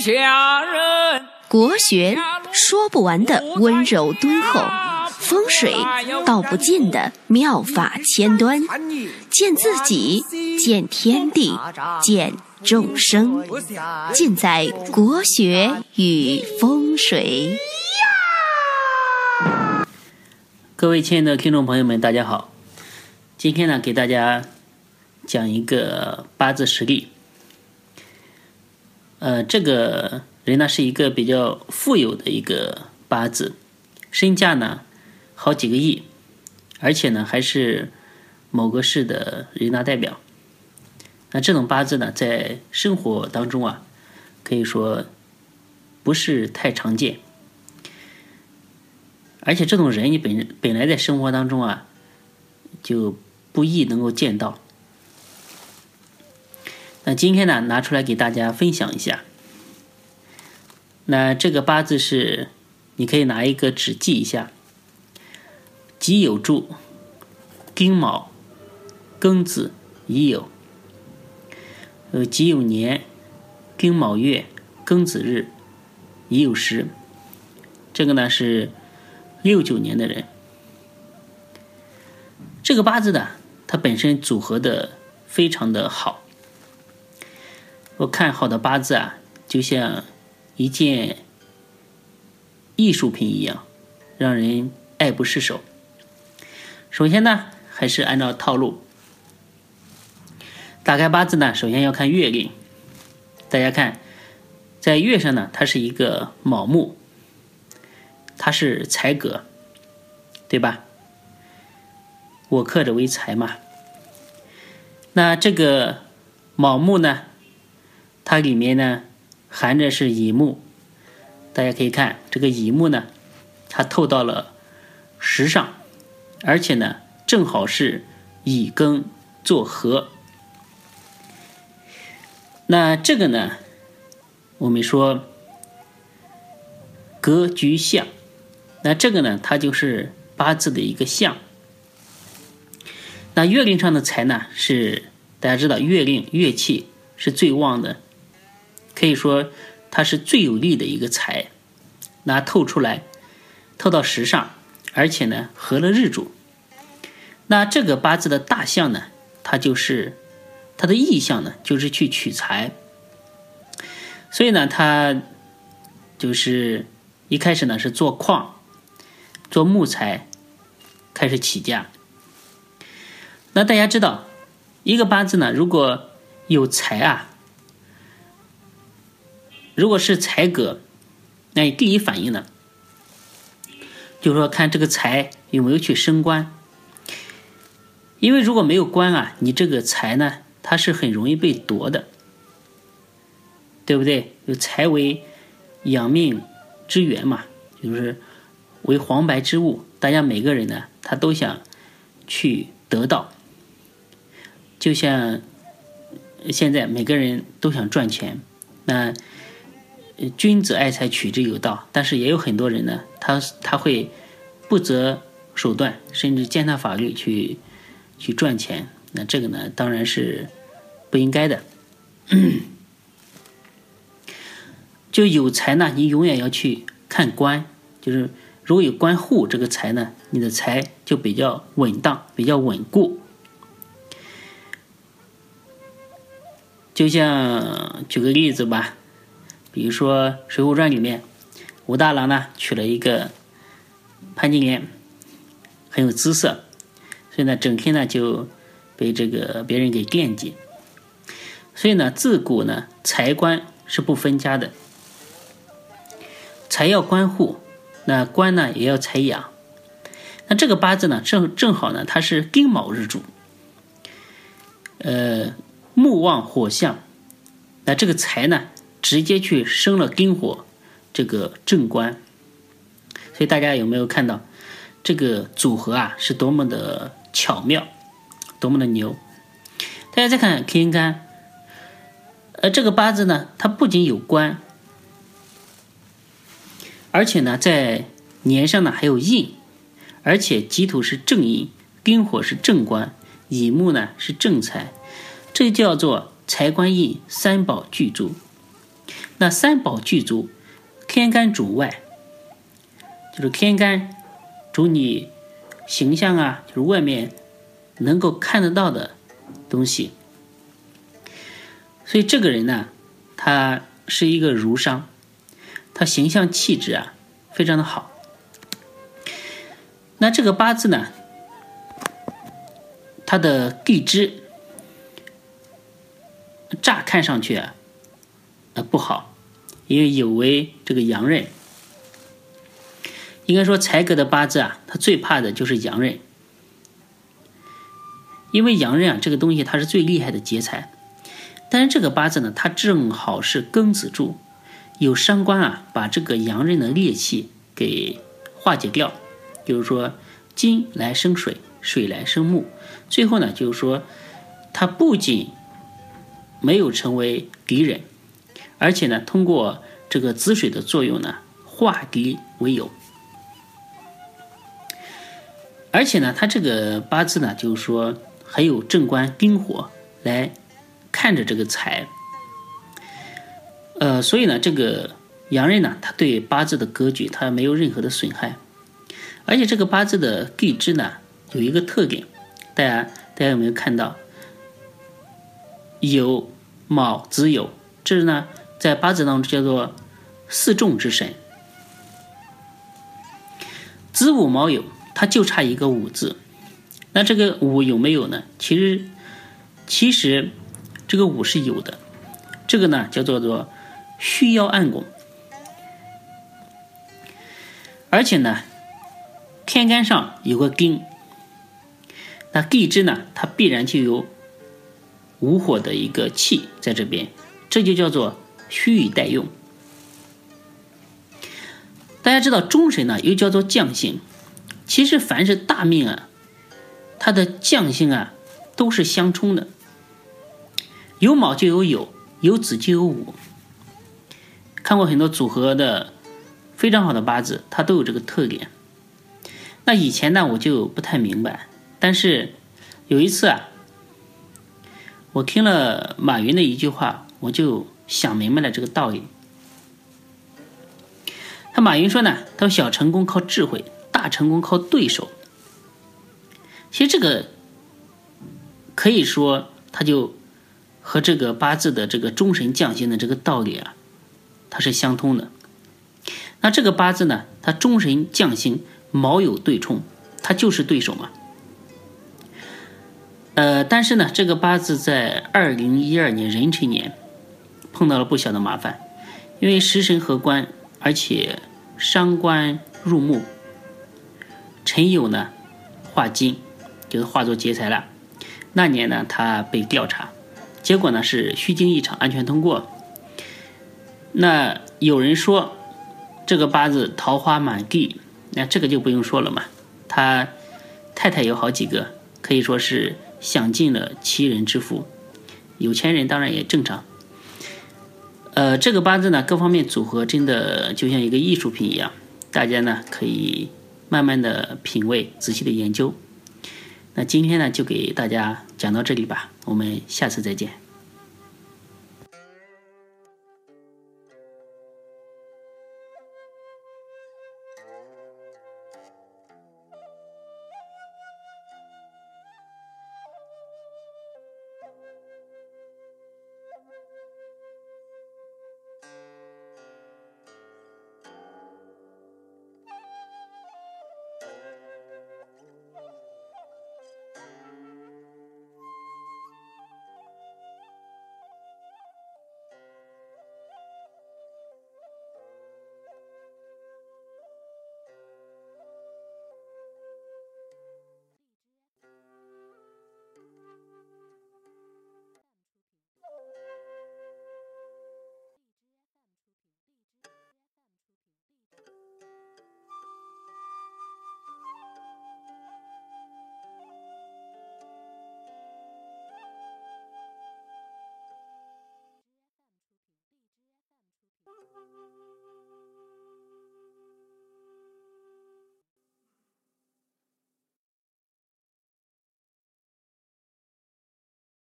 下人。国学说不完的温柔敦厚，风水道不尽的妙法千端，见自己，见天地，见众生，尽在国学与风水。各位亲爱的听众朋友们，大家好，今天呢，给大家讲一个八字实例。呃，这个人呢是一个比较富有的一个八字，身价呢好几个亿，而且呢还是某个市的人大代表。那这种八字呢，在生活当中啊，可以说不是太常见，而且这种人你本本来在生活当中啊，就不易能够见到。那今天呢，拿出来给大家分享一下。那这个八字是，你可以拿一个纸记一下：己酉柱、丁卯、庚子、乙酉。呃，己酉年、丁卯月、庚子日、乙酉时。这个呢是六九年的人。这个八字呢，它本身组合的非常的好。我看好的八字啊，就像一件艺术品一样，让人爱不释手。首先呢，还是按照套路，打开八字呢，首先要看月令。大家看，在月上呢，它是一个卯木，它是财格，对吧？我克者为财嘛。那这个卯木呢？它里面呢含着是乙木，大家可以看这个乙木呢，它透到了石上，而且呢正好是乙庚做合。那这个呢，我们说格局相，那这个呢它就是八字的一个相。那月令上的财呢是大家知道月令月气是最旺的。可以说，它是最有利的一个财，那透出来，透到时上，而且呢合了日主。那这个八字的大象呢，它就是它的意象呢，就是去取财。所以呢，它就是一开始呢是做矿，做木材开始起家。那大家知道，一个八字呢，如果有财啊。如果是财格，那你第一反应呢，就是说看这个财有没有去升官。因为如果没有官啊，你这个财呢，它是很容易被夺的，对不对？有财为养命之源嘛，就是为黄白之物，大家每个人呢，他都想去得到。就像现在每个人都想赚钱，那。君子爱财，取之有道。但是也有很多人呢，他他会不择手段，甚至践踏法律去去赚钱。那这个呢，当然是不应该的。就有财呢，你永远要去看官，就是如果有官护这个财呢，你的财就比较稳当，比较稳固。就像举个例子吧。比如说《水浒传》里面，武大郎呢娶了一个潘金莲，很有姿色，所以呢整天呢就被这个别人给惦记。所以呢自古呢财官是不分家的，财要官护，那官呢也要财养。那这个八字呢正正好呢它是丁卯日主，呃木旺火相，那这个财呢？直接去生了丁火，这个正官，所以大家有没有看到这个组合啊？是多么的巧妙，多么的牛！大家再看天干，呃，这个八字呢，它不仅有官，而且呢，在年上呢还有印，而且己土是正印，丁火是正官，乙木呢是正财，这叫做财官印三宝俱足。那三宝具足，天干主外，就是天干主你形象啊，就是外面能够看得到的东西。所以这个人呢，他是一个儒商，他形象气质啊非常的好。那这个八字呢，他的地支乍看上去啊，呃不好，因为有为这个阳刃。应该说财格的八字啊，他最怕的就是阳刃，因为阳刃啊这个东西它是最厉害的劫财。但是这个八字呢，它正好是庚子柱，有伤官啊，把这个阳刃的烈气给化解掉。就是说，金来生水，水来生木，最后呢，就是说，它不仅没有成为敌人，而且呢，通过这个子水的作用呢，化敌为友。而且呢，它这个八字呢，就是说还有正官丁火来。看着这个财，呃，所以呢，这个阳刃呢，它对八字的格局，它没有任何的损害，而且这个八字的地支呢，有一个特点，大家大家有没有看到？酉、卯、子、酉，这是呢，在八字当中叫做四重之神，子午卯酉，它就差一个午字，那这个午有没有呢？其实，其实。这个午是有的，这个呢叫做做虚腰暗拱，而且呢天干上有个丁，那地支呢它必然就有午火的一个气在这边，这就叫做虚以待用。大家知道中神呢又叫做将星，其实凡是大命啊，它的将星啊都是相冲的。有卯就有酉，有子就有午。看过很多组合的非常好的八字，它都有这个特点。那以前呢，我就不太明白，但是有一次啊，我听了马云的一句话，我就想明白了这个道理。他马云说呢，他说小成功靠智慧，大成功靠对手。其实这个可以说，他就。和这个八字的这个中神降星的这个道理啊，它是相通的。那这个八字呢，它中神降星卯酉对冲，它就是对手嘛。呃，但是呢，这个八字在二零一二年壬辰年碰到了不小的麻烦，因为食神合官，而且伤官入木，辰酉呢化金，就是化作劫财了。那年呢，他被调查。结果呢是虚惊一场，安全通过。那有人说这个八字桃花满地，那这个就不用说了嘛。他太太有好几个，可以说是享尽了齐人之福。有钱人当然也正常。呃，这个八字呢，各方面组合真的就像一个艺术品一样，大家呢可以慢慢的品味，仔细的研究。那今天呢，就给大家讲到这里吧，我们下次再见。